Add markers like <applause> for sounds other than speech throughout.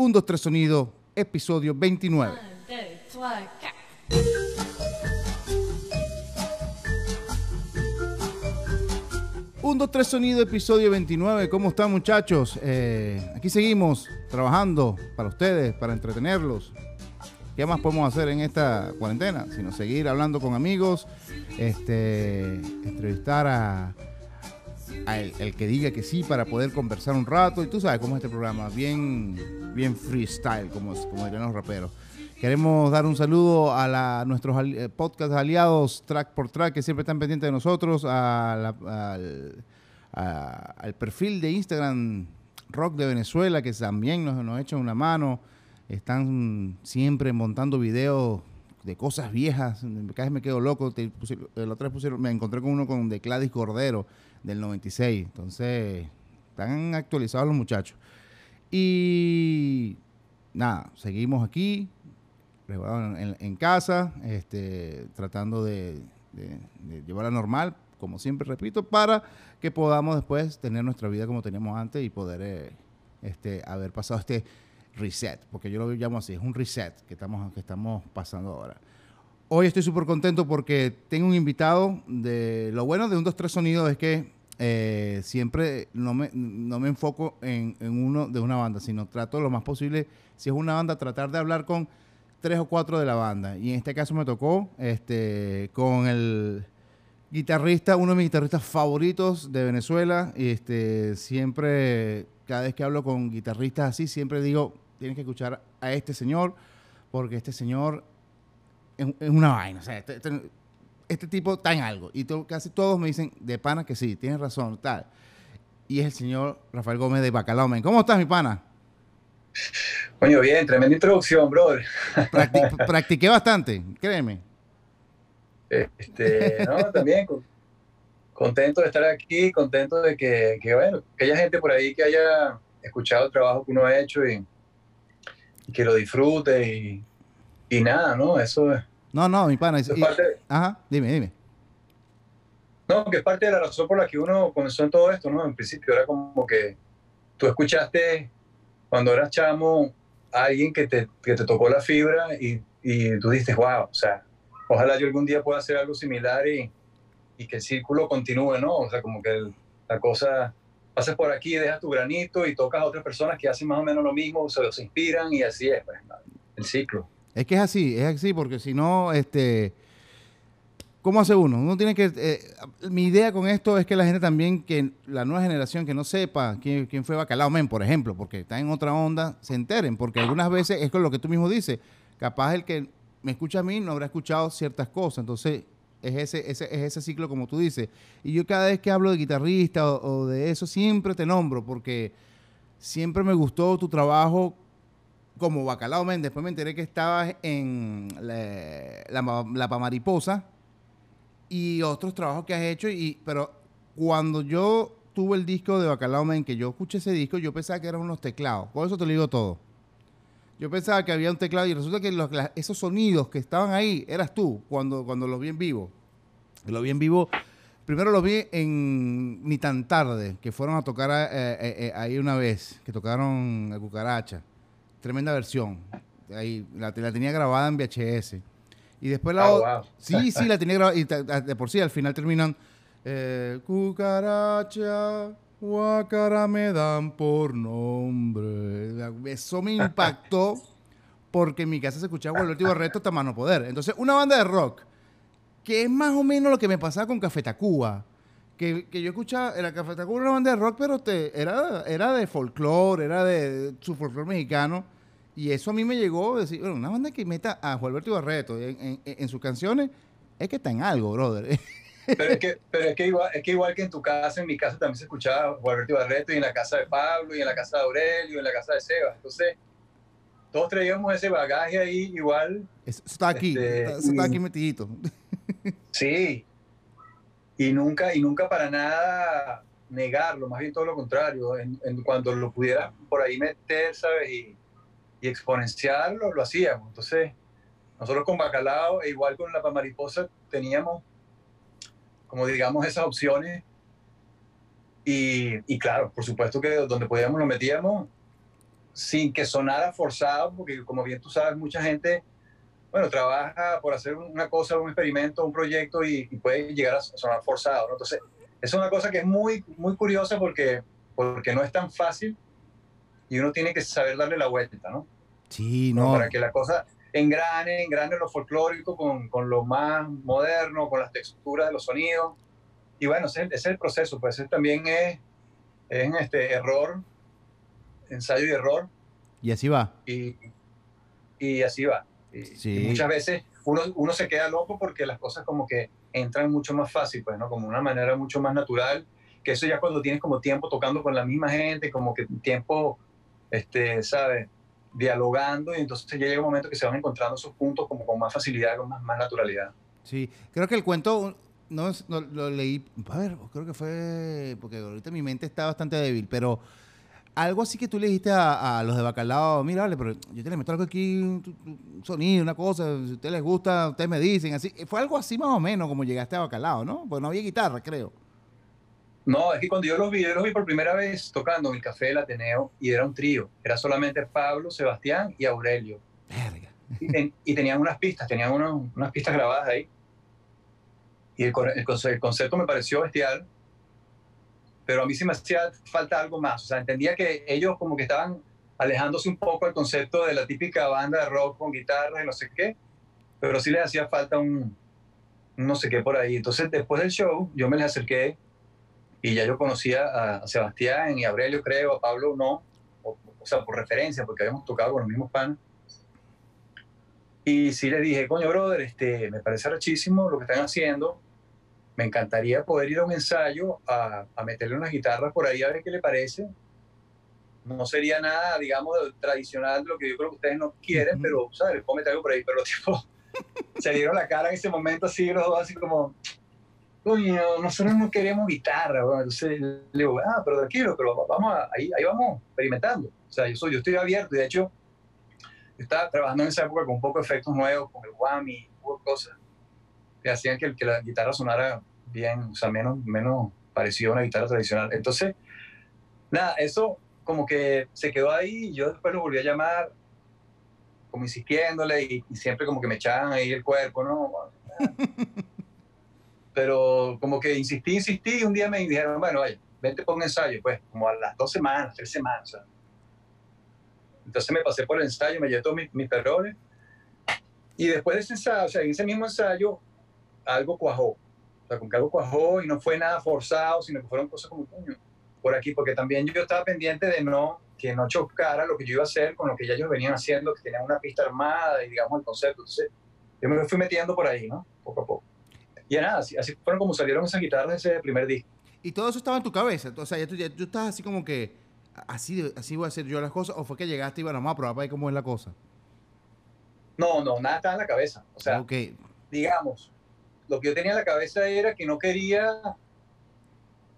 1, 2, 3 Sonido, episodio 29. Un, dos, tres sonido, episodio 29. ¿Cómo están muchachos? Eh, aquí seguimos trabajando para ustedes, para entretenerlos. ¿Qué más podemos hacer en esta cuarentena? Sino seguir hablando con amigos, este, entrevistar a, el, que diga que sí para poder conversar un rato. Y tú sabes cómo es este programa, bien, bien freestyle, como, como dirían los raperos. Queremos dar un saludo a nuestros eh, podcast aliados Track por Track que siempre están pendientes de nosotros, al, perfil de Instagram Rock de Venezuela que también nos, nos echan una mano. Están siempre montando videos de cosas viejas. Cada vez me quedo loco. La otra vez pusieron, me encontré con uno con de Cladis Cordero del 96. Entonces, están actualizados los muchachos. Y nada, seguimos aquí en, casa, este, tratando de, llevarla normal, como siempre repito, para que podamos después tener nuestra vida como teníamos antes y poder eh, este, haber pasado este reset, porque yo lo llamo así, es un reset que estamos, que estamos pasando ahora. Hoy estoy súper contento porque tengo un invitado de... Lo bueno de un 2-3 sonidos es que eh, siempre no me, no me enfoco en, en, uno de una banda, sino trato lo más posible, si es una banda, tratar de hablar con tres o cuatro de la banda. Y en este caso me tocó este, con el guitarrista, uno de mis guitarristas favoritos de Venezuela. Y este, siempre, cada vez que hablo con guitarristas así, siempre digo, tienes que escuchar a este señor, porque este señor es, una vaina. O sea, este, este, este, tipo está en algo. Y casi todos me dicen, de pana que sí, tienes razón, tal. Y es el señor Rafael Gómez de Bacalao ¿Cómo estás, mi pana? Coño, bien, tremenda introducción, brother. <laughs> practiqué bastante, créeme. Este, no, también contento de estar aquí, contento de que, bueno, que haya gente por ahí que haya escuchado el trabajo que uno ha hecho y, que lo disfrute y, y, nada, ¿no? Eso es. No, no, mi pana. Es, ajá, dime, dime. No, que es parte de la razón por la que uno comenzó en todo esto, ¿no? En principio era como que tú escuchaste cuando eras chamo, alguien que te, que te tocó la fibra y, y tú dices, wow, o sea, ojalá yo algún día pueda hacer algo similar y, y que el círculo continúe, ¿no? O sea, como que la cosa, pasas por aquí, dejas tu granito y tocas a otras personas que hacen más o menos lo mismo, se los inspiran y así es, pues, el ciclo. Es que es así, es así, porque si no, este ¿Cómo hace uno? Uno tiene que... Eh, mi idea con esto es que la gente también, que la nueva generación que no sepa quién, fue Bacalao Men, por ejemplo, porque está en otra onda, se enteren, porque algunas veces es con lo que tú mismo dices, capaz el que me escucha a mí no habrá escuchado ciertas cosas, entonces es ese, ese, es ese ciclo como tú dices. Y yo cada vez que hablo de guitarrista o, de eso, siempre te nombro, porque siempre me gustó tu trabajo como Bacalao Men. Después me enteré que estabas en la, la, la Pamariposa y otros trabajos que has hecho. Y, pero cuando yo tuve el disco de Bacalao Men, que yo escuché ese disco, yo pensaba que eran unos teclados. Por eso te lo digo todo. Yo pensaba que había un teclado y resulta que esos sonidos que estaban ahí eras tú cuando, cuando los vi en vivo. Los vi en vivo. Primero los vi en Ni tan tarde, que fueron a tocar eh, eh, eh, ahí una vez, que tocaron a Cucaracha. Tremenda versión. Ahí, la, la tenía grabada en VHS. Y después la oh, Sí, sí, la tenía grabada. Y de por sí, al final terminan. Eh, cucaracha, guacara me dan por nombre. Eso me impactó porque en mi casa se escuchaba el último reto hasta mano poder. Entonces, una banda de rock, que es más o menos lo que me pasaba con Café Tacuba. Que, que, yo escuchaba, era Café Tacuba una banda de rock, pero te, era, era de folclore, era de, de su folclore mexicano y eso a mí me llegó a decir, bueno, una banda que meta a Juan Alberto Ibarreto en, sus canciones es que está en algo, brother. Pero es que, pero es que, igual, es que igual que en tu casa, en mi casa también se escuchaba Juan Alberto Ibarreto y en la casa de Pablo y en la casa de Aurelio y en la casa de Sebas. Entonces, todos traíamos ese bagaje ahí igual. Eso está aquí, este, está, aquí metidito. Sí. Y nunca, y nunca para nada negarlo, más bien todo lo contrario. En, cuando lo pudiera por ahí meter, ¿sabes? Y, exponenciarlo lo hacíamos. Entonces, nosotros con Bacalao e igual con la Mariposa teníamos, como digamos, esas opciones. Y, y, claro, por supuesto que donde podíamos lo metíamos sin que sonara forzado, porque como bien tú sabes, mucha gente, bueno, trabaja por hacer una cosa, un experimento, un proyecto y, puede llegar a sonar forzado. ¿no? Entonces, es una cosa que es muy, muy curiosa porque, porque no es tan fácil y uno tiene que saber darle la vuelta, ¿no? Sí, no. Para que la cosa engrane, engrane lo folclórico con, con lo más moderno, con las texturas de los sonidos. Y bueno, ese, es el proceso, pues ese también es, es este error, ensayo y error. Y así va. Y, y así va. Y, muchas veces uno, uno se queda loco porque las cosas como que entran mucho más fácil, pues, ¿no? Como una manera mucho más natural, que eso ya cuando tienes como tiempo tocando con la misma gente, como que tiempo, este, ¿sabes? dialogando y entonces ya llega un momento que se van encontrando esos puntos como con más facilidad, con más, más naturalidad. Sí, creo que el cuento, no, lo leí, a ver, creo que fue, porque ahorita mi mente está bastante débil, pero algo así que tú le dijiste a, los de Bacalao, mira, vale, pero yo te le meto algo aquí, un sonido, una cosa, si a ustedes les gusta, ustedes me dicen, así. Fue algo así más o menos como llegaste a Bacalao, ¿no? Porque no había guitarra, creo. No, es que cuando yo los vi, yo los vi por primera vez tocando en el Café del Ateneo y era un trío. Era solamente Pablo, Sebastián y Aurelio. Verga. Y, tenían unas pistas, tenían unas pistas grabadas ahí. Y el, el, concepto me pareció bestial, pero a mí sí me hacía falta algo más. O sea, entendía que ellos como que estaban alejándose un poco del concepto de la típica banda de rock con guitarra y no sé qué, pero sí les hacía falta un no sé qué por ahí. Entonces, después del show, yo me les acerqué y ya yo conocía a Sebastián y a Aurelio, creo, a Pablo no, o, sea, por referencia, porque habíamos tocado con los mismos panes. Y sí le dije, coño, brother, este, me parece rachísimo lo que están haciendo. Me encantaría poder ir a un ensayo a, a meterle unas guitarras por ahí a ver qué le parece. No sería nada, digamos, tradicional lo que yo creo que ustedes no quieren, pero, ¿sabes? Les puedo meter algo por ahí. Pero <laughs> los tipos se dieron la cara en ese momento así, los dos así como, coño, nosotros no queremos guitarra, entonces le digo, ah, pero tranquilo, pero vamos ahí, ahí vamos experimentando. O sea, yo, soy, yo estoy abierto y de hecho, yo estaba trabajando en esa época con un poco de efectos nuevos, con el whammy, cosas que hacían que, que, la guitarra sonara bien, o sea, menos, menos parecido a una guitarra tradicional. Entonces, nada, eso como que se quedó ahí y yo después lo volví a llamar como insistiéndole y, y siempre como que me echaban ahí el cuerpo, ¿no? <laughs> pero como que insistí, insistí y un día me dijeron, bueno, vaya, vente por un ensayo, pues como a las dos semanas, tres semanas. Entonces me pasé por el ensayo, me llevé todos mis, mis y después de ese ensayo, o sea, en ese mismo ensayo, algo cuajó. Sea, como que algo cuajó y no fue nada forzado, sino que fueron cosas como, coño, por aquí, porque también yo estaba pendiente de no, que no chocara lo que yo iba a hacer con lo que ya ellos venían haciendo, que tenían una pista armada y digamos el concepto. Entonces, yo me fui metiendo por ahí, ¿no? Poco a poco. Y nada, así, fueron como salieron esas guitarras de ese primer disco. ¿Y todo eso estaba en tu cabeza? O sea, ya tú, ya, estás así como que, así, así voy a hacer yo las cosas, o fue que llegaste y bueno, vamos a probar para ver cómo es la cosa? No, no, nada estaba en la cabeza. O sea, digamos, lo que yo tenía en la cabeza era que no quería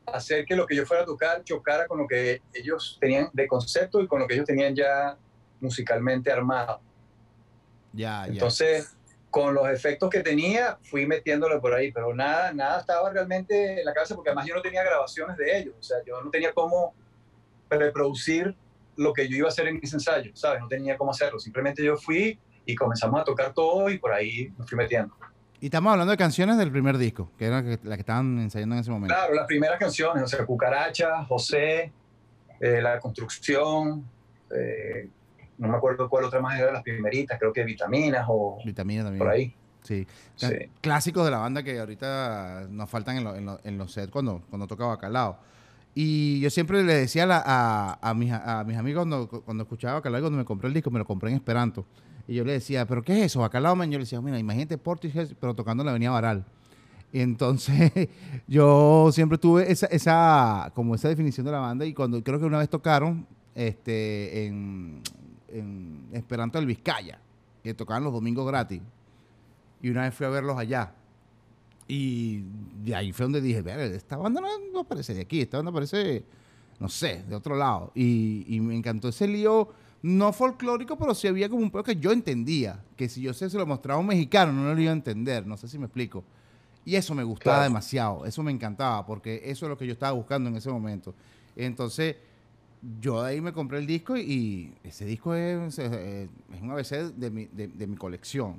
hacer que lo que yo fuera a tocar chocara con lo que ellos tenían de concepto y con lo que ellos tenían ya musicalmente armado. Ya, ya. Entonces, con los efectos que tenía, fui metiéndolo por ahí, pero nada, nada estaba realmente en la cabeza, porque además yo no tenía grabaciones de ellos, o sea, yo no tenía cómo reproducir lo que yo iba a hacer en mis ensayos, ¿sabes? No tenía cómo hacerlo, simplemente yo fui y comenzamos a tocar todo y por ahí me fui metiendo. Y estamos hablando de canciones del primer disco, que eran las que estaban ensayando en ese momento. Claro, las primeras canciones, o sea, Cucaracha, José, eh, La Construcción, eh, no me acuerdo cuál otra más era las primeritas, creo que Vitaminas o Vitaminas también. por ahí. Sí. Clásicos de la banda que ahorita nos faltan en, los sets cuando, cuando toca Bacalao. Y yo siempre le decía a, a, mis, a mis amigos cuando, cuando escuchaba Bacalao cuando me compré el disco, me lo compré en Esperanto. Y yo le decía, ¿pero qué es eso? Bacalao, man. Yo le decía, mira, imagínate Portishead, pero tocando la Avenida Baral. Y <laughs> entonces <laughs> yo siempre tuve esa, esa, como esa definición de la banda y cuando creo que una vez tocaron este, en, en Esperanto del Vizcaya, que tocaban los domingos gratis. Y una vez fui a verlos allá. Y de ahí fue donde dije, esta banda no, no, aparece de aquí, esta banda aparece, no sé, de otro lado. Y, me encantó ese lío, no folclórico, pero sí había como un poco que yo entendía, que si yo se, se lo mostraba a un mexicano no lo iba a entender, no sé si me explico. Y eso me gustaba demasiado, eso me encantaba, porque eso es lo que yo estaba buscando en ese momento. Entonces, yo ahí me compré el disco y, ese disco es, es, un ABC de mi, de, mi, colección.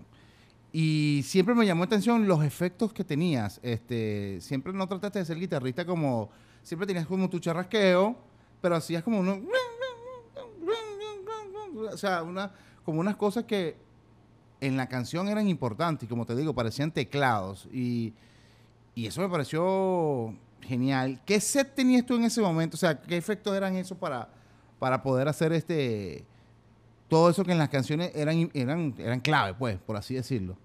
Y siempre me llamó la atención los efectos que tenías. Este, siempre no trataste de ser guitarrista como, siempre tenías como tu charrasqueo, pero hacías como uno, o sea, una, como unas cosas que en la canción eran importantes como te digo, parecían teclados. Y, y eso me pareció genial. ¿Qué set tenías tú en ese momento? O sea, ¿qué efectos eran esos para, para poder hacer este todo eso que en las canciones eran, eran, eran clave, pues, por así decirlo?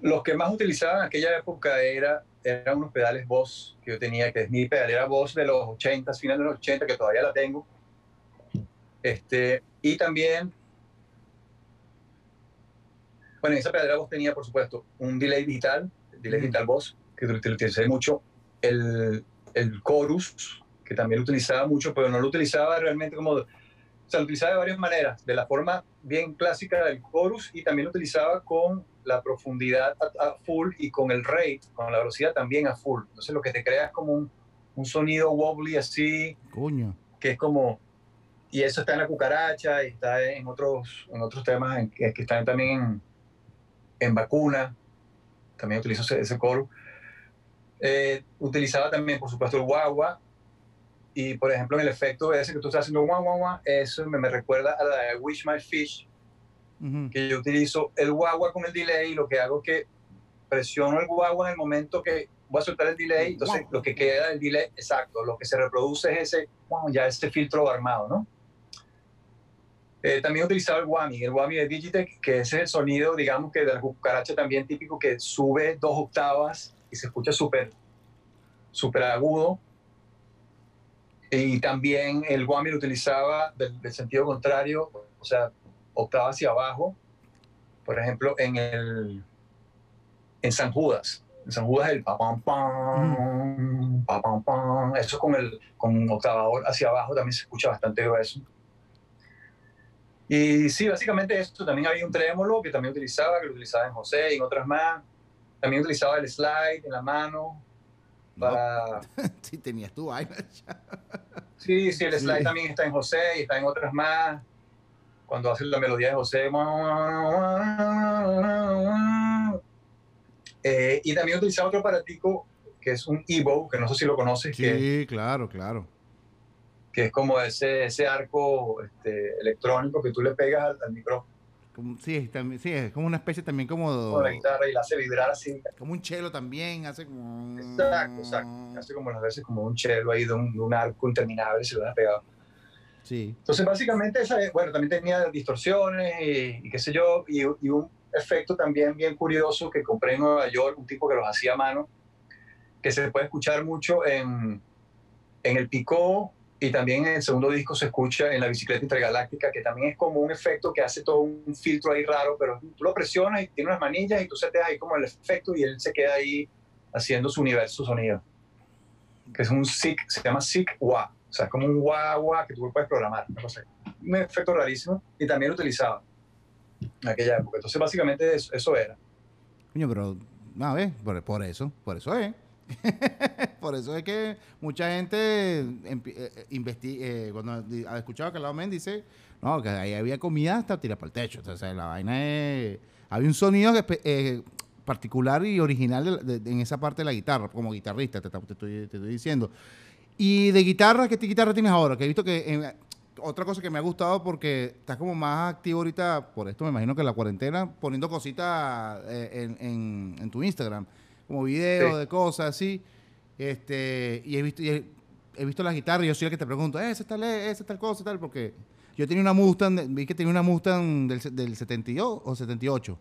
Los que más utilizaban en aquella época era, eran unos pedales Boss que yo tenía, que es mi pedalera Boss de los 80, finales de los 80, que todavía la tengo. Este, y también, bueno, en esa pedalera Boss tenía, por supuesto, un delay digital, delay digital Boss, que lo utilicé mucho, el, el chorus, que también lo utilizaba mucho, pero no lo utilizaba realmente como... O sea, lo utilizaba de varias maneras, de la forma bien clásica del chorus y también lo utilizaba con la profundidad a, full y con el rate, con la velocidad también a full. Entonces lo que te crea es como un, un sonido wobbly así, Coño. que es como... Y eso está en la cucaracha y está en otros, en otros temas en, que están también en, en vacuna. También utilizo ese, ese chorus. Eh, utilizaba también, por supuesto, el guagua. Y, por ejemplo, en el efecto ese que tú estás haciendo, guagua, eso me, me recuerda a la de Wish My Fish, que yo utilizo el guagua con el delay y lo que hago es que presiono el guagua en el momento que voy a soltar el delay, entonces lo que queda del delay, exacto, lo que se reproduce es ese, ya ese filtro armado, ¿no? Eh, también utilizaba el Wami, el Wami de Digitech, que es el sonido, digamos, que de la cucaracha también típico, que sube dos octavas y se escucha súper súper agudo. Y también el guami lo utilizaba del, sentido contrario, o sea, octava hacia abajo. Por ejemplo, en el en San Judas. En San Judas el pa pam pam, pa pam pam. Eso con el con octavador hacia abajo también se escucha bastante grueso. Y sí, básicamente esto. También había un trémolo que también utilizaba, que lo utilizaba en José y en otras más. También utilizaba el slide en la mano para... <laughs> sí, tenías tú vaina. sí, sí, el slide también está en José y está en otras más. Cuando hace la melodía de José. Eh, y también utilizaba otro aparatico que es un Evo, que no sé si lo conoces. Sí, claro, claro. Que es como ese, ese arco este, electrónico que tú le pegas al micrófono sí, también, sí, es como una especie también como... Como la guitarra y la hace vibrar así. Como un chelo también, hace como... Exacto, exacto. Hace como las veces como un chelo ahí de un, arco interminable, se lo has pegado. Sí. Entonces, básicamente, esa, bueno, también tenía distorsiones y, qué sé yo, y, y, un efecto también bien curioso que compré en Nueva York, un tipo que los hacía a mano, que se puede escuchar mucho en, en el picó y también el segundo disco se escucha en la bicicleta intergaláctica, que también es como un efecto que hace todo un filtro ahí raro, pero tú lo presionas y tiene unas manillas y tú se te ahí como el efecto y él se queda ahí haciendo su universo sonido. Que es un SIC, se llama SIC WA. O sea, es como un wah wah que tú puedes programar. No sé. Un efecto rarísimo y también lo utilizaba en aquella época. Entonces, básicamente eso, eso era. Coño, pero, a ver, por, por eso, por eso es. <laughs> Por eso es que mucha gente eh, eh, investiga, eh, cuando ha escuchado que la dice, no, que ahí había comida hasta tirar para el techo. Entonces, la vaina es. Había un sonido particular y original en esa parte de la guitarra, como guitarrista, te, estoy, diciendo. Y de guitarra, ¿qué guitarra tienes ahora? Que he visto que. otra cosa que me ha gustado porque estás como más activo ahorita, por esto me imagino que la cuarentena, poniendo cositas en, en tu Instagram como videos de cosas así. Este, y he visto, he, visto las guitarras y yo soy el que te pregunto, ¿esa es tal, esa tal cosa, tal? Porque yo tenía una Mustang, vi que tenía una Mustang del, del 72 o 78,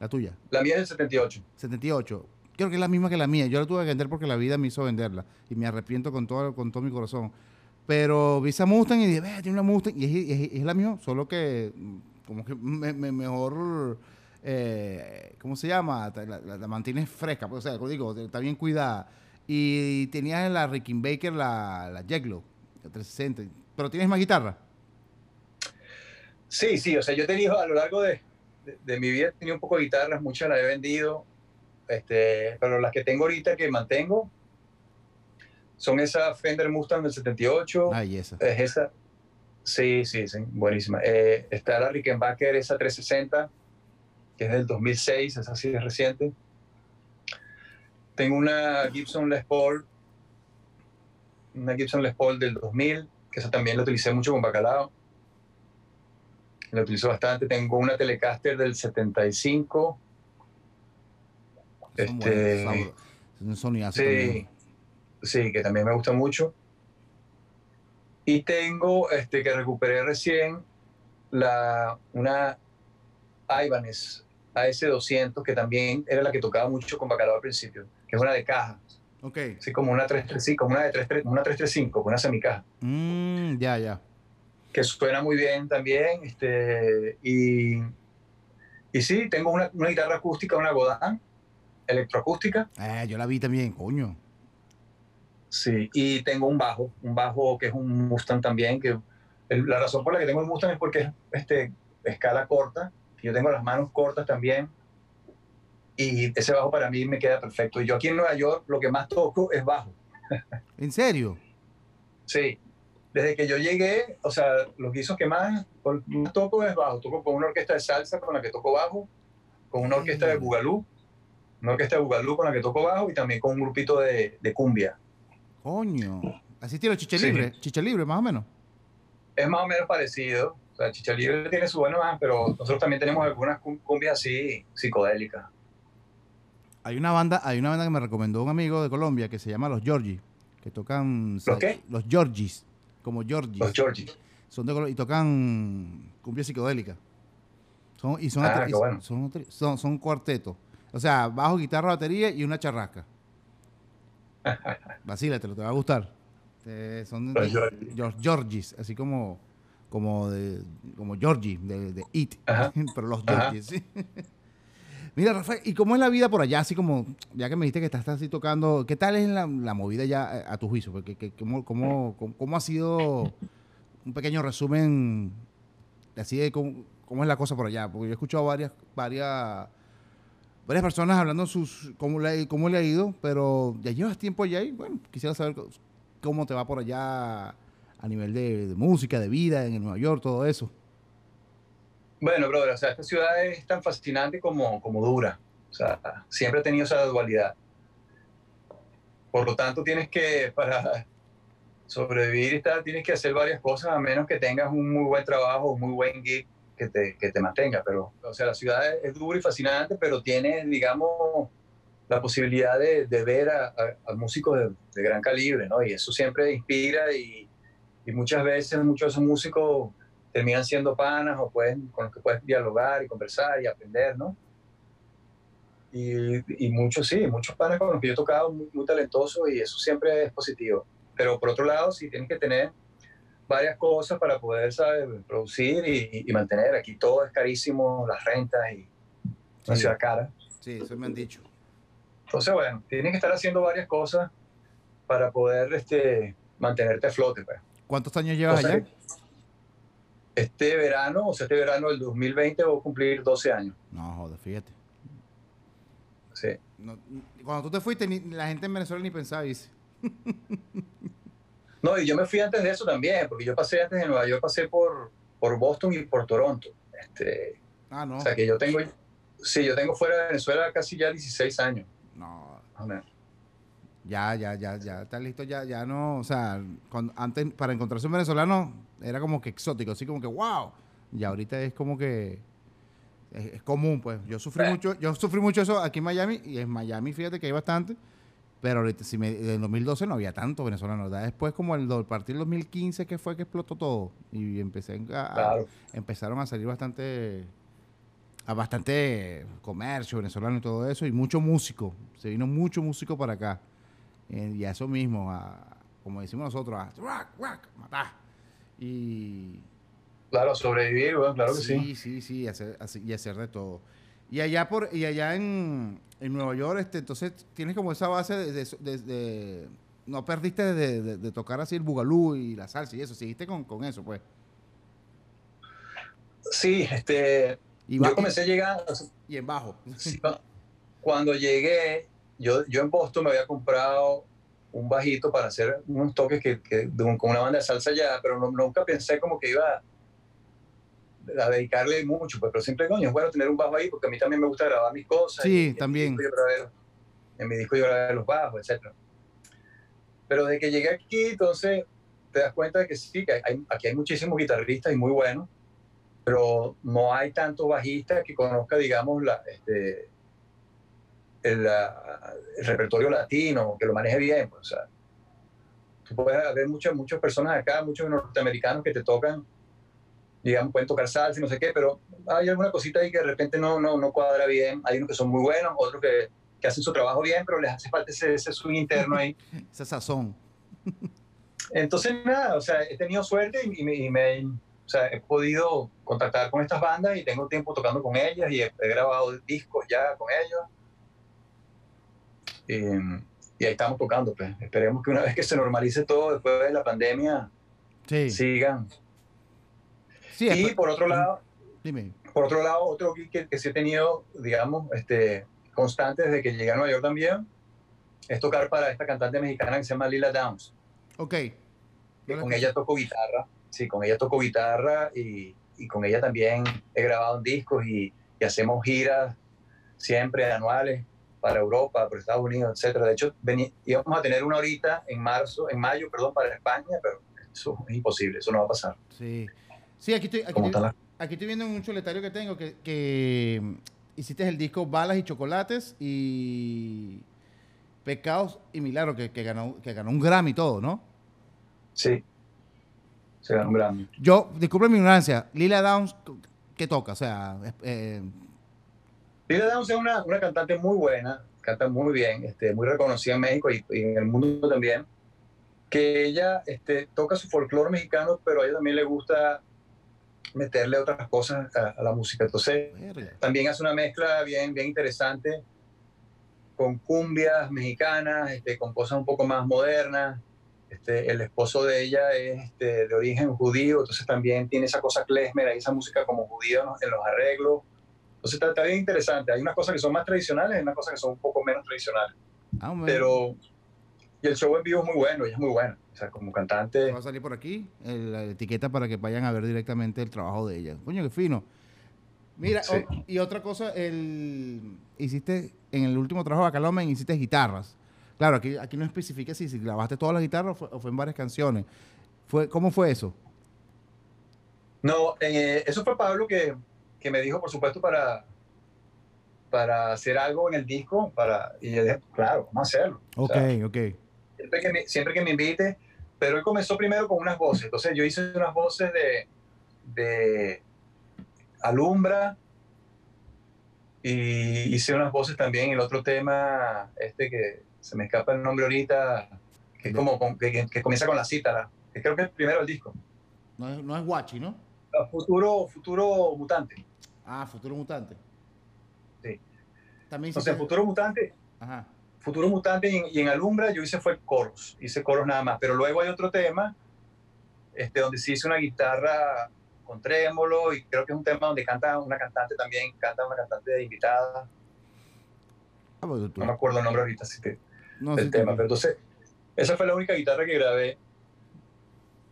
la tuya. La mía es del 78. 78. Creo que es la misma que la mía. Yo la tuve que vender porque la vida me hizo venderla y me arrepiento con todo, con todo mi corazón. Pero vi esa Mustang y dije, ve, tiene una Mustang y es, es, la mía, solo que mm, como que me, mejor eh, ¿cómo se llama? La, la, mantienes fresca, pues, o sea, digo, está bien cuidada. Y tenías en la Rickenbacker la, la Jeglo, 360. ¿Pero tienes más guitarra? Sí, sí, o sea, yo he tenido a lo largo de, de, mi vida, he tenido un poco de guitarras, muchas las he vendido, este, pero las que tengo ahorita que mantengo son esas Fender Mustang del 78. Ay, esa. Es esa. Sí, sí, sí, buenísima. Eh, está la Rickenbacker, esa 360, que es del 2006, esa sí es reciente. Tengo una Gibson Les Paul, una Gibson Les Paul del 2000, que esa también la utilicé mucho con bacalao. La utilizo bastante. Tengo una Telecaster del 75. Son Este, buenas, son- son Sí, también. sí, que también me gusta mucho. Y tengo este, que recuperé recién la, una Ibanez AS200, que también era la que tocaba mucho con Bacalao al principio, que es una de caja, Ok. así como una 335, como una de 3, una 335, una semicaja, Mm, ya, ya. que suena muy bien también. Este, y, y sí, tengo una, una guitarra acústica, una Godin, electroacústica. Eh, yo la vi también, coño. Sí, y tengo un bajo, un bajo que es un Mustang también, que el- la razón por la que tengo el Mustang es porque es este, escala corta, yo tengo las manos cortas también, y ese bajo para mí me queda perfecto. Y yo aquí en Nueva York lo que más toco es bajo. ¿En serio? Sí, desde que yo llegué, o sea, los guisos que más, más toco es bajo. Toco con una orquesta de salsa con la que toco bajo, con una orquesta de Mm. bugalú, una orquesta de bugalú con la que toco bajo y también con un grupito de, de cumbia. Coño. Así chiche Sí. libre, chiche libre, más o menos. es más o menos parecido. O sea, Chicha Libre tiene su bueno más, pero nosotros también tenemos algunas cum- cumbias así psicodélicas. Hay una banda, hay una banda que me recomendó un amigo de Colombia que se llama Los Georgies, que tocan ¿Los qué? Los Georgies, como Georgies. Los Georgie. Son de y tocan cumbia psicodélica. Son, y son, Ah, y bueno. son, son, son cuartetos. O sea, bajo, guitarra, batería y una charrasca. <laughs> Vacílatelo, te va a gustar. Eh, son de- Los Georgies. Geor- Georgies, así como como de como Georgie de, de It, Ajá. <laughs> pero los. Georgies. sí. Mira, Rafael, ¿y cómo es la vida por allá? Así como, ya que me dijiste que estás así tocando, ¿qué tal es la, movida ya a, tu juicio? Porque, que- cómo, cómo, cómo- ha sido un pequeño resumen así de cómo, cómo es la cosa por allá? Porque yo he escuchado varias, varias, varias personas hablando sus, cómo, le, cómo le ha ido, pero ya llevas tiempo allá y bueno, quisiera saber cómo te va por allá a nivel de música, de vida en Nueva York, todo eso. Bueno, brother, o sea, esta ciudad es tan fascinante como, como dura. O sea, siempre ha tenido esa dualidad. Por lo tanto, tienes que, para sobrevivir tienes que hacer varias cosas, a menos que tengas un muy buen trabajo, un muy buen gig que te, que te mantenga. Pero, o sea, la ciudad es, dura y fascinante, pero tiene, digamos, la posibilidad de, de ver a, músicos de, de gran calibre, ¿no? Y eso siempre inspira y, y muchas veces muchos de esos músicos terminan siendo panas o pueden, con los que puedes dialogar y conversar y aprender, ¿no? Y, y muchos sí, muchos panas con los que yo he tocado muy, muy talentosos y eso siempre es positivo. Pero por otro lado, sí tienes que tener varias cosas para poder, ¿sabes? Producir y, y mantener. Aquí todo es carísimo, las rentas y una Sí. ciudad cara. Sí, eso me han dicho. Entonces, bueno, tienes que estar haciendo varias cosas para poder este, mantenerte a flote. Pues. ¿Cuántos años llevas Cosa allá? Este verano, o sea, este verano del 2020 voy a cumplir 12 años. No, joder, fíjate. Sí. No, cuando tú te fuiste, ni- la gente en Venezuela ni pensaba irse. <laughs> No, y yo me fui antes de eso también, porque yo pasé antes de Nueva York, pasé por, por Boston y por Toronto. Este, Ah, no. O sea, que yo tengo, sí, yo tengo fuera de Venezuela casi ya 16 años. No, ya, ya, ya, ya, está listo, ya, ya no, o sea, cuando- antes para encontrarse un venezolano era como que exótico, así como que wow. Y ahorita es como que es, es común, pues. Yo sufrí mucho, yo sufrí mucho eso aquí en Miami y en Miami, fíjate que hay bastante. Pero ahorita, si me, en 2012 no había tanto venezolano, ¿verdad? Después, como el, a partir del 2015, que fue que explotó todo. Y empecé a, a- Claro. empezaron a salir bastante a bastante comercio venezolano y todo eso y mucho músico se vino mucho músico para acá Eh, y a eso mismo a, como decimos nosotros a rock, rock, matar y Claro, sobrevivir, bueno, claro que sí. sí. sí sí hacer, así- y hacer de todo. Y allá por y allá en, en Nueva York este entonces tienes como esa base de, de- de- de- no perdiste de, tocar así el bugalú y la salsa y eso seguiste con, con eso pues. Sí, este, y, yo comencé a llegar, y en bajo. Cuando llegué, yo, yo en Boston me había comprado un bajito para hacer unos toques que, que con una banda de salsa ya, pero nunca pensé como que iba a dedicarle mucho, pues, pero siempre, coño, es bueno tener un bajo ahí porque a mí también me gusta grabar mis cosas. Sí, también. En mi disco yo grabé los bajos, etc. Pero de que llegué aquí, entonces te das cuenta de que sí, que hay, aquí hay muchísimos guitarristas y muy buenos, pero no hay tantos bajistas que conozca, digamos, la, este, el, el, repertorio latino, que lo maneje bien. Pues, o sea, tú puedes ver muchas, muchas personas acá, muchos norteamericanos que te tocan digamos, pueden tocar salsa y no sé qué, pero hay alguna cosita ahí que de repente no, no, no cuadra bien. Hay unos que son muy buenos, otros que, que hacen su trabajo bien, pero les hace falta ese, ese swing interno ahí. <laughs> Esa sazón. <laughs> Entonces, nada, o sea, he tenido suerte y, y, me, o sea, he podido contactar con estas bandas y tengo tiempo tocando con ellas y he, grabado discos ya con ellos. Y, ahí estamos tocando, pues. Esperemos que una vez que se normalice todo después de la pandemia, sí. sigan y por otro lado, por otro lado, otro que, que sí he tenido, digamos, este, constante desde que llegué a Nueva York también, es tocar para esta cantante mexicana que se llama Lila Downs. Ok. con ella toco guitarra, sí, con ella toco guitarra y, y con ella también he grabado discos y, y, hacemos giras siempre anuales para Europa, para Estados Unidos, etcétera. De hecho, íbamos a tener una horita en marzo, en mayo, perdón, para España, pero eso es imposible, eso no va a pasar. Sí. Sí, aquí estoy, aquí, estoy, viendo un chuletario que tengo que, mm, hiciste el disco Balas y Chocolates y Pecados y Milagros, que, que, ganó, que ganó un Grammy todo, ¿no? Sí, se ganó un Grammy. Yo, disculpe mi ignorancia, Lila Downs, ¿qué toca? O sea, eh, Lila Downs es una, una, cantante muy buena, canta muy bien, este, muy reconocida en México y, y en el mundo también que ella este, toca su folclore mexicano, pero a ella también le gusta meterle otras cosas a, la música. Entonces, también hace una mezcla bien, bien interesante con cumbias mexicanas, este, con cosas un poco más modernas. Este, el esposo de ella es este, de origen judío, entonces también tiene esa cosa klezmer, esa música como judío en los arreglos. Entonces está, bien interesante. Hay unas cosas que son más tradicionales y unas cosas que son un poco menos tradicionales. Ah, Pero y el show en vivo es muy bueno, ella es muy buena. O sea, como cantante. Va a salir por aquí la etiqueta para que vayan a ver directamente el trabajo de ella. Coño, qué fino. Mira, y otra cosa, el, hiciste en el último trabajo de Acalomen, hiciste guitarras. Claro, aquí, aquí no especifica si, si grabaste todas las guitarras o fue, en varias canciones. Fue, ¿Cómo fue eso? No, eh, eso fue Pablo que, que, me dijo, por supuesto, para, para hacer algo en el disco. Para, y yo dije, claro, vamos a hacerlo. Ok, ok siempre que, me, siempre que me invite, pero él comenzó primero con unas voces. Entonces yo hice unas voces de, de Alumbra y hice unas voces también en el otro tema, este que se me escapa el nombre ahorita, que es como que, que, comienza con la cítara, que creo que es primero el disco. No es, no es Guachi, ¿no? Futuro, futuro Mutante. Ah, Futuro Mutante. Sí. También Entonces, Futuro Mutante. Ajá Futuro Mutante y en, Alumbra yo hice fue coros, hice coros nada más, pero luego hay otro tema este, donde sí hice una guitarra con trémolo y creo que es un tema donde canta una cantante también, canta una cantante de invitada. Ah, pues no me acuerdo el nombre ahorita así que, del tema, pero entonces esa fue la única guitarra que grabé.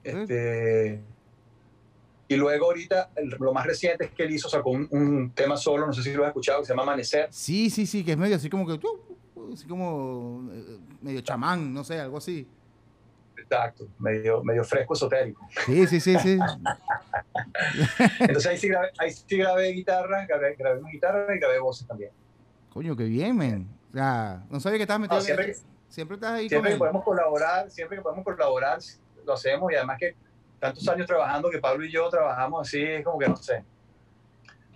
Este, y luego ahorita, lo más reciente es que él hizo, sacó un, tema solo, no sé si lo has escuchado, que se llama Amanecer. Sí, sí, sí, que es medio así como que así como eh, medio chamán, no sé, algo así. Exacto, medio, medio fresco esotérico. Sí, sí, sí, sí. <laughs> Entonces ahí sí grabé, ahí sí grabé guitarra, grabé, grabé una guitarra y grabé voces también. Coño, qué bien, men. O sea, no sabía que estabas metido. siempre, siempre estás ahí. Siempre que podemos colaborar, siempre que podemos colaborar, lo hacemos y además que tantos años trabajando que Pablo y yo trabajamos así, es como que no sé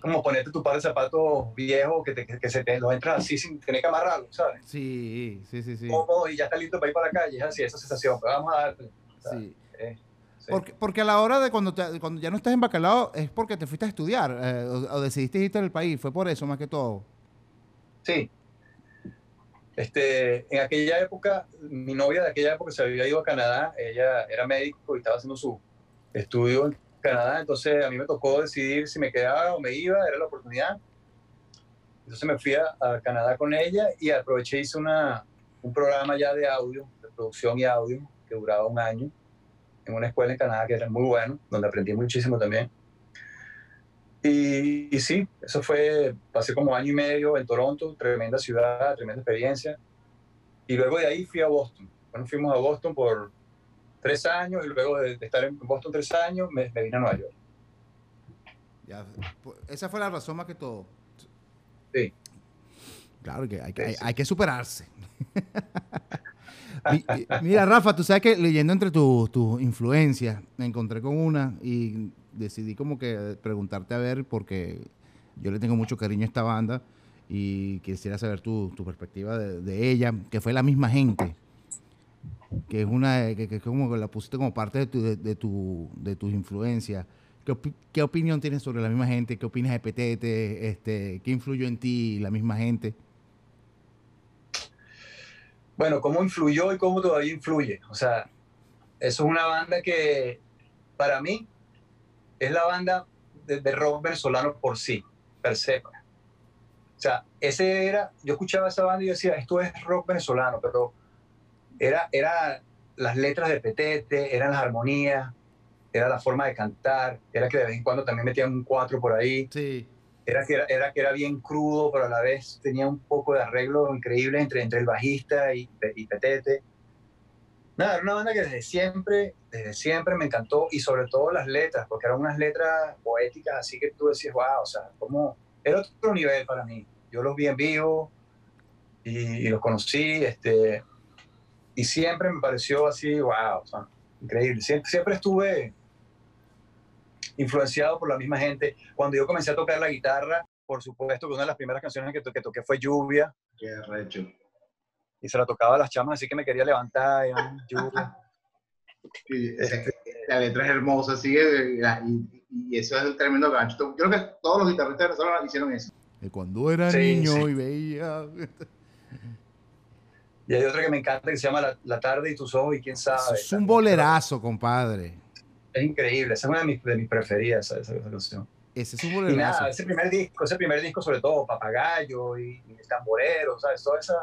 como ponerte tu par de zapatos viejos que, te, que, se te los entras así sin tener que amarrarlos, ¿sabes? Sí, sí, sí, sí. y ya está listo para ir para la calle, es así, esa sensación, pero vamos a darle. Sí. Eh, porque, porque, a la hora de cuando, cuando ya no estás en Bacalao es porque te fuiste a estudiar eh, o, decidiste irte del país, fue por eso más que todo. Sí. Este, en aquella época, mi novia de aquella época se había ido a Canadá, ella era médico y estaba haciendo su estudio Canadá, entonces a mí me tocó decidir si me quedaba o me iba, era la oportunidad. Entonces me fui a, Canadá con ella y aproveché, hice una, un programa ya de audio, de producción y audio, que duraba un año, en una escuela en Canadá que era muy bueno, donde aprendí muchísimo también. Y, y, sí, eso fue, pasé como año y medio en Toronto, tremenda ciudad, tremenda experiencia. Y luego de ahí fui a Boston. Bueno, fuimos a Boston por tres años y luego de, estar en Boston tres años me, me vine a Nueva York. Ya, esa fue la razón más que todo. Sí. Claro que hay, que, hay, que superarse. <laughs> Mira, Rafa, tú sabes que leyendo entre tus tu influencias, me encontré con una y decidí como que preguntarte a ver, porque yo le tengo mucho cariño a esta banda y quisiera saber tu, tu perspectiva de, de, ella, que fue la misma gente, que es una, que, como la pusiste como parte de, tu, de, tu, de tus influencias. ¿Qué, ¿Qué, opinión tienes sobre la misma gente? ¿Qué opinas de Petete? Este, ¿Qué influyó en ti la misma gente? Bueno, ¿cómo influyó y cómo todavía influye? O sea, eso es una banda que para mí es la banda de, rock venezolano por sí, per se. O sea, ese era, yo escuchaba esa banda y decía, esto es rock venezolano, pero era, era las letras de Petete, eran las armonías, era la forma de cantar, era que de vez en cuando también metían un cuatro por ahí. Sí. Era que era, era, era bien crudo, pero a la vez tenía un poco de arreglo increíble entre, entre el bajista y, y Petete. Nada, era una banda que desde siempre, desde siempre me encantó y sobre todo las letras, porque eran unas letras poéticas así que tú decías, wow, o sea, como era otro nivel para mí. Yo los vi en vivo y, y los conocí, este, y siempre me pareció así, wow, o sea, increíble. Siempre, siempre estuve influenciado por la misma gente. Cuando yo comencé a tocar la guitarra, por supuesto que una de las primeras canciones que, to que toqué fue Lluvia. Qué recho. Y se la tocaba a las chamas, así que me quería levantar. Y, lluvia. Sí, este, la letra es hermosa, sigue, y, y, eso es un tremendo gancho. Yo creo que todos los guitarristas de hicieron eso. De cuando era sí, niño sí. y veía... <laughs> Y hay otra que me encanta que se llama La, la tarde y tus ojos y quién sabe. Es un bolerazo, compadre. Es increíble, esa es una de mis, de mis preferidas, esa, esa, canción. Ese es un bolerazo. Y nada, ese primer disco, ese primer disco sobre todo, Papagayo y, y El Tamborero, ¿sabes? Todas esas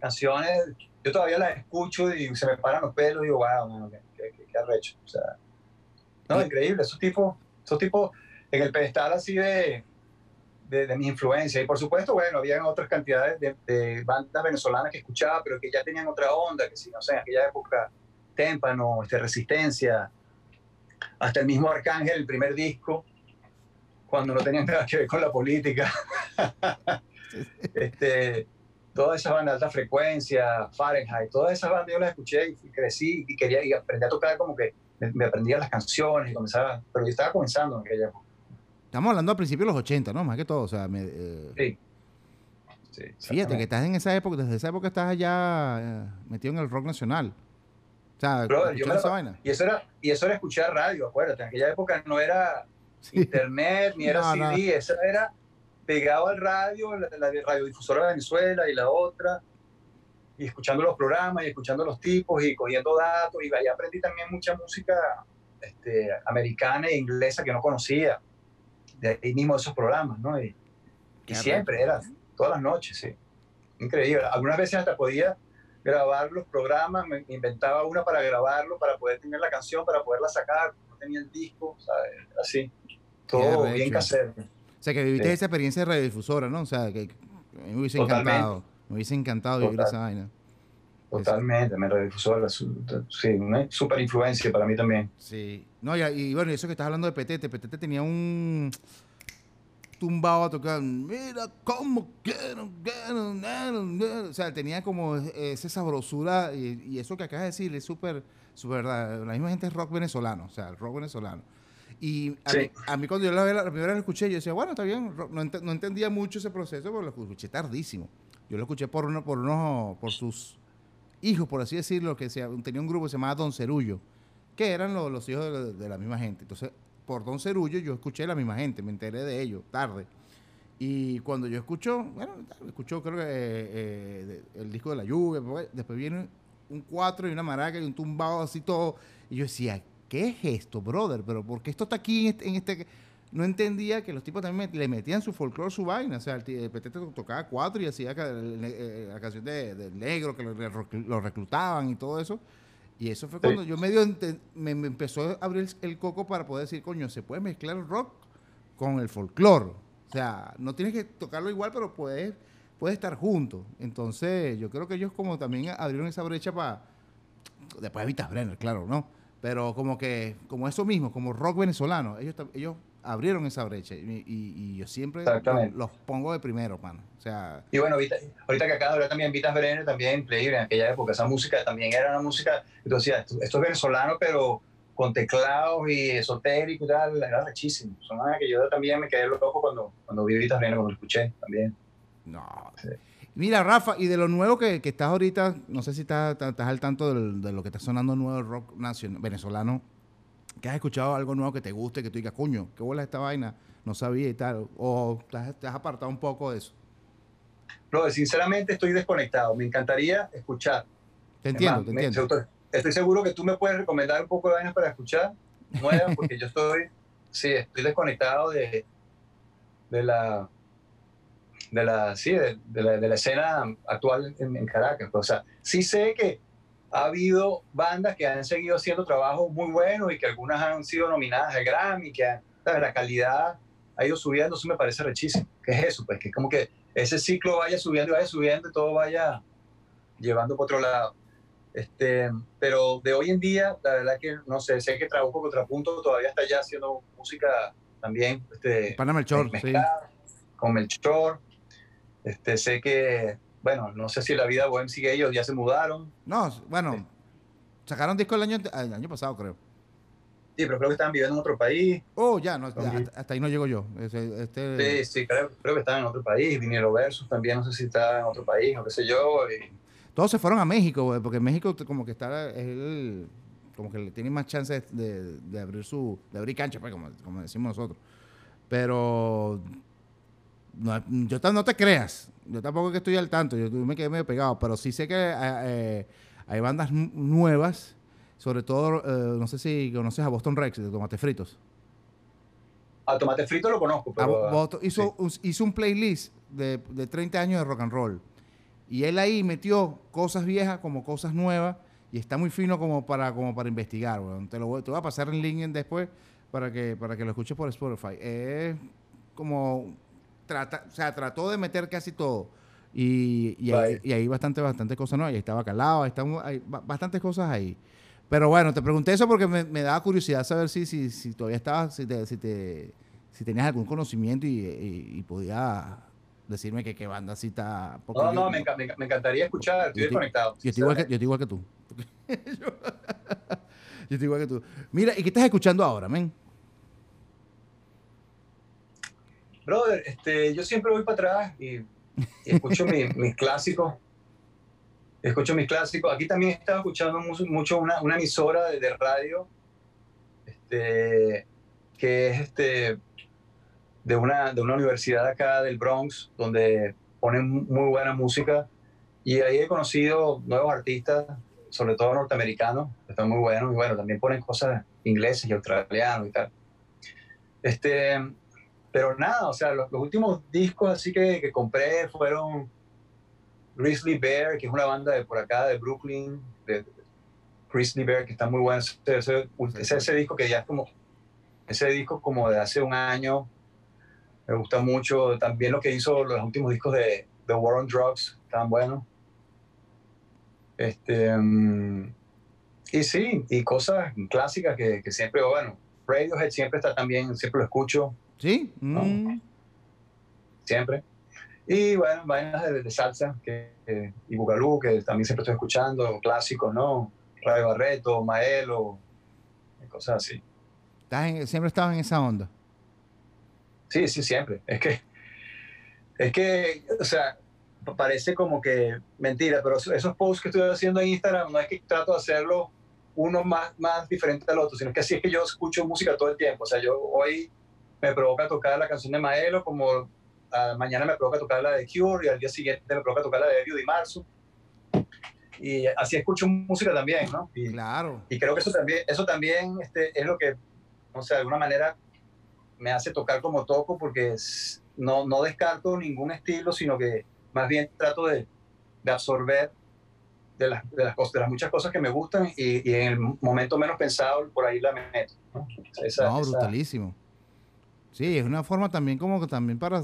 canciones, yo todavía las escucho y se me paran los pelos y digo, wow, mano, qué, qué, qué arrecho. O sea, no, increíble, esos tipos, esos tipos en el pedestal así de, de, de mi influencia. Y por supuesto, bueno, había otras cantidades de, de, bandas venezolanas que escuchaba, pero que ya tenían otra onda, que si, no sé, en aquella época, Témpano, este, Resistencia, hasta el mismo Arcángel, el primer disco, cuando no tenían <laughs> nada que ver con la política. <laughs> este, todas esas bandas de alta frecuencia, Fahrenheit, todas esas bandas yo las escuché y crecí y quería y aprendí a tocar como que me, me aprendía las canciones y comenzaba, pero yo estaba comenzando en aquella época. Estamos hablando a principios de los 80, ¿no? Más que todo, o sea, me, eh, sí. sí Fíjate que estás en esa época, desde esa época estás allá eh, metido en el rock nacional. O sea, Brother, yo esa vaina. Y eso, era, y eso era escuchar radio, acuérdate. En aquella época no era sí. internet, ni era no, CD, no. eso era pegado al radio, la, la radiodifusora de Venezuela y la otra, y escuchando los programas y escuchando los tipos y cogiendo datos. Y ahí aprendí también mucha música este, americana e inglesa que no conocía, de ahí mismo de esos programas, ¿no? Y, y siempre, era todas las noches, sí. Increíble. Algunas veces hasta podía grabar los programas, me inventaba una para grabarlo, para poder tener la canción, para poderla sacar, no tenía el disco, ¿sabes? Así, todo bien casero. O sea, que viviste sí. esa experiencia de radiodifusora, ¿no? O sea, que, me hubiese Totalmente. encantado, me hubiese encantado Total. vivir esa vaina. Totalmente, me radiodifusora, sí, una super influencia para mí también. Sí, no, y, y bueno, eso que estás hablando de Petete, Petete tenía un tumbado a tocar, mira cómo quiero, quiero, quiero, o sea, tenía como esa sabrosura y, y eso que acabas de decir es súper, súper verdad, la misma gente es rock venezolano, o sea, el rock venezolano. Y a, sí. mí, a mí, cuando yo la, la, primera vez lo escuché, yo decía, bueno, está bien, no, ent no, entendía mucho ese proceso, pero lo escuché tardísimo. Yo lo escuché por uno, por unos, por sus hijos, por así decirlo, que se, tenía un grupo que se llamaba Don Cerullo, que eran los, hijos de, la misma gente. Entonces, por Don Cerullo yo escuché la misma gente, me enteré de ellos tarde. Y cuando yo escucho, bueno, escucho creo que eh, el disco de la lluvia, después viene un cuatro y una maraca y un tumbado así todo. Y yo decía, ¿qué es esto, brother? Pero ¿por qué esto está aquí en este, en este? No entendía que los tipos también le metían su folclore, su vaina. O sea, el, el Petete tocaba cuatro y hacía eh, la canción de, negro, que lo, reclutaban y todo eso. Y eso fue cuando yo medio me, me, empezó a abrir el coco para poder decir, coño, se puede mezclar el rock con el folclore. O sea, no tienes que tocarlo igual, pero puedes, puede estar juntos. Entonces, yo creo que ellos como también abrieron esa brecha para... Después de Vitas Brenner, claro, ¿no? Pero como que, como eso mismo, como rock venezolano, ellos, ellos abrieron esa brecha y, yo siempre los, pongo de primero, mano. O sea, y bueno, ahorita, que acá de también Vitas Brenner, también Player en aquella época, esa música también era una música, entonces esto, esto es venezolano, pero con teclados y esotérico y tal, era rechísimo. Son que yo también me quedé loco cuando, cuando vi Vitas Brenner, cuando lo escuché también. No. Mira, Rafa, y de lo nuevo que, que estás ahorita, no sé si estás, estás al tanto de, lo que está sonando nuevo rock nacional, venezolano, que has escuchado algo nuevo que te guste, que tú digas, coño, qué bola esta vaina, no sabía y tal, o te has, apartado un poco de eso. No, sinceramente estoy desconectado, me encantaría escuchar. Te entiendo, te entiendo. estoy seguro que tú me puedes recomendar un poco de vainas para escuchar, nuevas, <laughs> porque yo estoy, sí, estoy desconectado de, de la de la, sí, de, la, de la, escena actual en, en, Caracas. O sea, sí sé que ha habido bandas que han seguido haciendo trabajos muy buenos y que algunas han sido nominadas al Grammy, que la calidad ha ido subiendo, eso me parece rechísimo. ¿Qué es eso? Pues que como que ese ciclo vaya subiendo y vaya subiendo y todo vaya llevando por otro lado. Este, pero de hoy en día, la verdad que no sé, sé que Trabuco Contrapunto todavía está ya haciendo música también. Este, Para Melchor, sí. Con Melchor. Este, sé que bueno, no sé si la vida bohem sigue ellos, ya se mudaron. No, bueno, sacaron disco el año, el año pasado, creo. Sí, pero creo que estaban viviendo en otro país. Oh, ya, no, hasta, ahí no llego yo. Este... Sí, sí, creo, que estaban en otro país. Dinero Versus también, no sé si está en otro país o qué sé yo. Todos se fueron a México, porque México como que está, el, como que le tiene más chances de, de, abrir su, de abrir cancha, pues, como, como decimos nosotros. Pero no, yo no te creas, yo tampoco que estoy al tanto, yo me quedé medio pegado, pero sí sé que eh, eh, hay bandas nuevas, sobre todo, eh, no sé si conoces a Boston Rex de Tomate Fritos. A Tomate Fritos lo conozco, pero... hizo, hizo un playlist de, de 30 años de rock and roll. Y él ahí metió cosas viejas como cosas nuevas y está muy fino como para, como para investigar. Te, lo voy, te voy a pasar el link después para que, para que lo escuches por Spotify. Es como trata, o sea, trató de meter casi todo. Y, y, ahí, y ahí, bastante, bastante cosas, ¿no? Ahí estaba calado, ahí hay bastantes cosas ahí. Pero bueno, te pregunté eso porque me, me daba curiosidad saber si, si, si todavía estabas, si, te, si, te, si tenías algún conocimiento y, y, podía decirme que qué banda así está. No, no, me, me, encantaría escuchar, estoy desconectado. Yo estoy, igual que, yo estoy igual que tú. <laughs> yo, estoy igual que tú. Mira, ¿y qué estás escuchando ahora, men? Brother, este, yo siempre voy para atrás y, escucho <laughs> mis clásicos. Escucho mis clásicos. Aquí también estaba escuchando mucho, una, una, emisora de, radio este, que es este, de, una, de una universidad acá del Bronx, donde ponen muy buena música. Y ahí he conocido nuevos artistas, sobre todo norteamericanos, que están muy buenos. Y bueno, también ponen cosas ingleses y australianos y tal. Este, pero nada, o sea, los, últimos discos así que, que, compré fueron Grizzly Bear, que es una banda de por acá, de Brooklyn, de, Grizzly Bear, que está muy bueno. Ese, ese, disco que ya es como, ese disco como de hace un año, me gusta mucho. También lo que hizo los últimos discos de The War on Drugs, estaban buenos. Este, mm, y sí, y cosas clásicas que, que siempre, bueno, Radiohead siempre está también, siempre lo escucho. ¿Sí? Mm. Siempre. Y bueno, vainas de, salsa que, y bugalú, que también siempre estoy escuchando, clásicos, ¿no? Radio Barreto, Maelo, cosas así. ¿Siempre estaba en esa onda? Sí, sí, siempre. Es que, es que, o sea, parece como que mentira, pero esos posts que estoy haciendo en Instagram no es que trato de hacerlo uno más, más diferente al otro, sino que así es que yo escucho música todo el tiempo. O sea, yo hoy me provoca tocar la canción de Maelo, como ah, mañana me provoca tocar la de Cure y al día siguiente me provoca tocar la de Eddie Marzo. Y así escucho música también, ¿no? Y, claro. Y creo que eso también, eso también este, es lo que, no sé, de alguna manera me hace tocar como toco porque no, no descarto ningún estilo, sino que más bien trato de, de absorber de las, de las, cosas, de las muchas cosas que me gustan y, y, en el momento menos pensado por ahí la meto. ¿no? Esa, no, brutalísimo. Sí, es una forma también como que también para...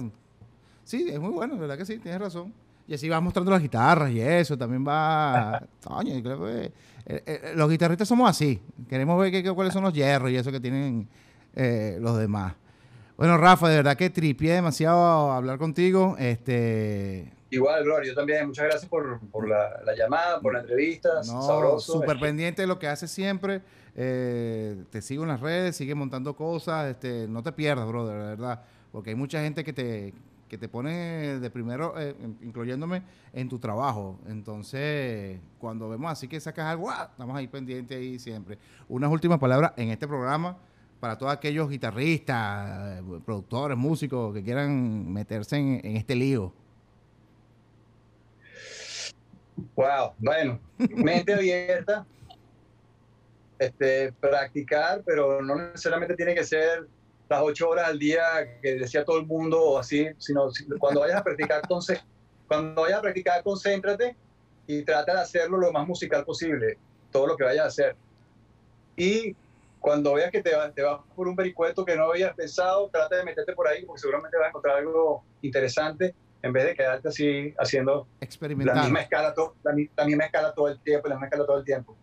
Sí, es muy bueno, verdad que sí, tienes razón. Y así vas mostrando las guitarras y eso, también va... <laughs> Coño, creo que... Eh, eh, los guitarristas somos así. Queremos ver que, cuáles son los hierros y eso que tienen eh, los demás. Bueno, Rafa, de verdad que tripié demasiado hablar contigo. Este, Igual, Gloria, yo también. Muchas gracias por, por la, la, llamada, por la entrevista. No, sabroso. Súper pendiente de lo que haces siempre. Eh, te sigo en las redes, sigue montando cosas. Este, no te pierdas, brother, de verdad. Porque hay mucha gente que te, que te pone de primero, eh, incluyéndome, en tu trabajo. Entonces, cuando vemos así que sacas algo, ¡ah! estamos ahí pendientes ahí siempre. Unas últimas palabras en este programa para todos aquellos guitarristas, productores, músicos que quieran meterse en, en este lío. Wow, bueno, mente abierta, este, practicar, pero no necesariamente tiene que ser las ocho horas al día que decía todo el mundo o así, sino cuando vayas a practicar, entonces, cuando vayas a practicar, concéntrate y trata de hacerlo lo más musical posible, todo lo que vayas a hacer. Y cuando veas que te, te vas por un vericueto que no habías pensado, trata de meterte por ahí porque seguramente vas a encontrar algo interesante en vez de quedarte así haciendo la misma, escala la, la, misma escala todo el tiempo, la misma escala todo el tiempo.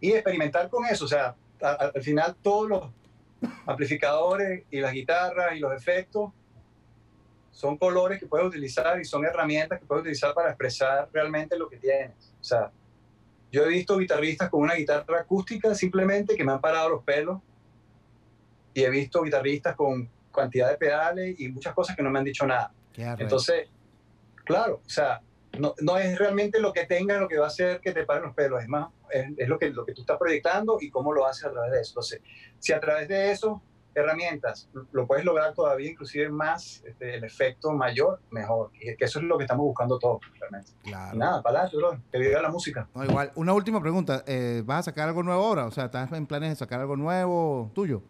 Y experimentar con eso, o sea, al, al final todos los amplificadores y las guitarras y los efectos son colores que puedes utilizar y son herramientas que puedes utilizar para expresar realmente lo que tienes. O sea, yo he visto guitarristas con una guitarra acústica simplemente que me han parado los pelos y he visto guitarristas con cantidad de pedales y muchas cosas que no me han dicho nada. Entonces, claro, o sea, no, no, es realmente lo que tengas lo que va a hacer que te paren los pelos, es más, es, es, lo, que, lo que tú estás proyectando y cómo lo haces a través de eso. Entonces, si a través de eso, herramientas, lo puedes lograr todavía inclusive más, este, el efecto mayor, mejor. Y que eso es lo que estamos buscando todos, realmente. Claro. Nada, para adelante, que viva la música. No, igual, una última pregunta, eh, ¿vas a sacar algo nuevo ahora? O sea, ¿estás en planes de sacar algo nuevo tuyo?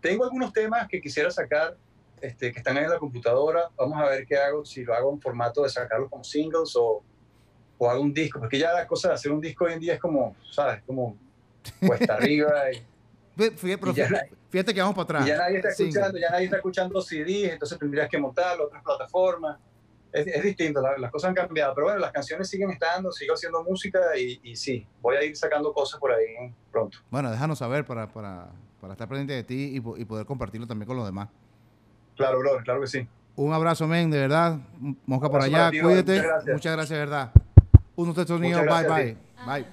Tengo algunos temas que quisiera sacar este, que están en la computadora. Vamos a ver qué hago, si lo hago en formato de sacarlo como singles o, o hago un disco, porque ya la cosa de hacer un disco hoy en día es como, ¿sabes? Como cuesta <laughs> arriba. Y, fíjate, y ya, fíjate, que vamos para atrás. ya nadie está escuchando, ya nadie está escuchando CDs, entonces tendrías que montarlo, otras plataformas. Es, es distinto, la, las cosas han cambiado, pero bueno, las canciones siguen estando, sigo haciendo música y, y sí, voy a ir sacando cosas por ahí pronto. Bueno, déjanos saber para, para, para estar pendiente de ti y, y poder compartirlo también con los demás. Claro, bro, claro que sí. Un abrazo, men, de verdad. Mosca por allá, ti, cuídate. Muchas gracias. muchas gracias, de verdad. Un usted sonido, bye, bye. Bye.